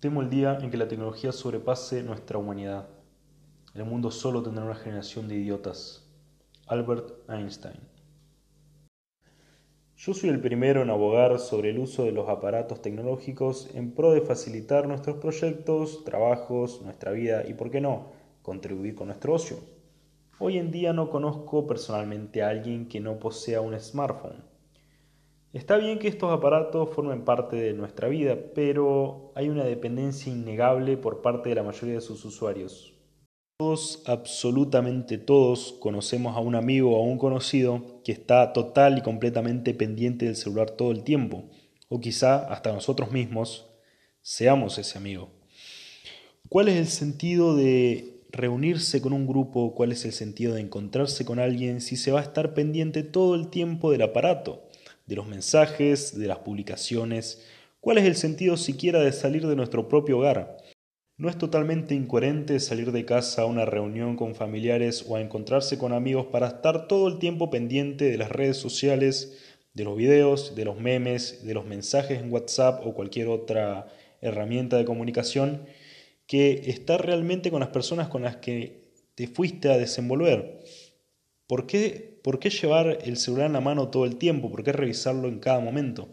Temo el día en que la tecnología sobrepase nuestra humanidad. El mundo solo tendrá una generación de idiotas. Albert Einstein. Yo soy el primero en abogar sobre el uso de los aparatos tecnológicos en pro de facilitar nuestros proyectos, trabajos, nuestra vida y, por qué no, contribuir con nuestro ocio. Hoy en día no conozco personalmente a alguien que no posea un smartphone. Está bien que estos aparatos formen parte de nuestra vida, pero hay una dependencia innegable por parte de la mayoría de sus usuarios. Todos, absolutamente todos, conocemos a un amigo o a un conocido que está total y completamente pendiente del celular todo el tiempo, o quizá hasta nosotros mismos seamos ese amigo. ¿Cuál es el sentido de reunirse con un grupo? ¿Cuál es el sentido de encontrarse con alguien si se va a estar pendiente todo el tiempo del aparato? De los mensajes, de las publicaciones. ¿Cuál es el sentido siquiera de salir de nuestro propio hogar? ¿No es totalmente incoherente salir de casa a una reunión con familiares o a encontrarse con amigos para estar todo el tiempo pendiente de las redes sociales, de los videos, de los memes, de los mensajes en WhatsApp o cualquier otra herramienta de comunicación, que estar realmente con las personas con las que te fuiste a desenvolver? ¿Por qué, ¿Por qué llevar el celular en la mano todo el tiempo? ¿Por qué revisarlo en cada momento?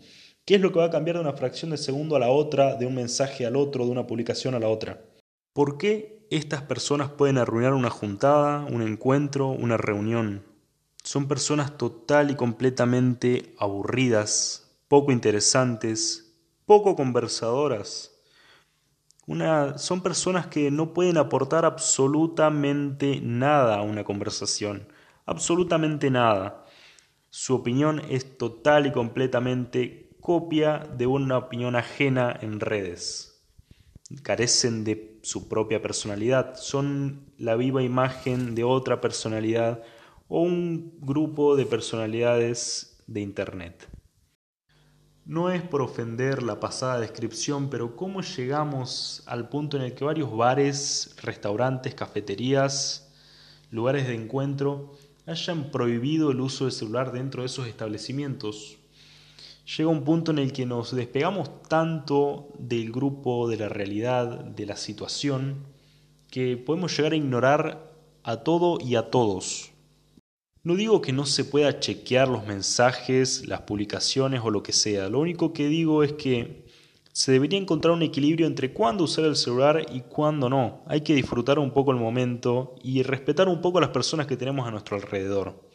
¿Qué es lo que va a cambiar de una fracción de segundo a la otra, de un mensaje al otro, de una publicación a la otra? ¿Por qué estas personas pueden arruinar una juntada, un encuentro, una reunión? Son personas total y completamente aburridas, poco interesantes, poco conversadoras. Son personas que no pueden aportar absolutamente nada a una conversación absolutamente nada. Su opinión es total y completamente copia de una opinión ajena en redes. Carecen de su propia personalidad, son la viva imagen de otra personalidad o un grupo de personalidades de Internet. No es por ofender la pasada descripción, pero ¿cómo llegamos al punto en el que varios bares, restaurantes, cafeterías, lugares de encuentro hayan prohibido el uso del celular dentro de esos establecimientos. Llega un punto en el que nos despegamos tanto del grupo, de la realidad, de la situación, que podemos llegar a ignorar a todo y a todos. No digo que no se pueda chequear los mensajes, las publicaciones o lo que sea, lo único que digo es que se debería encontrar un equilibrio entre cuándo usar el celular y cuándo no. Hay que disfrutar un poco el momento y respetar un poco las personas que tenemos a nuestro alrededor.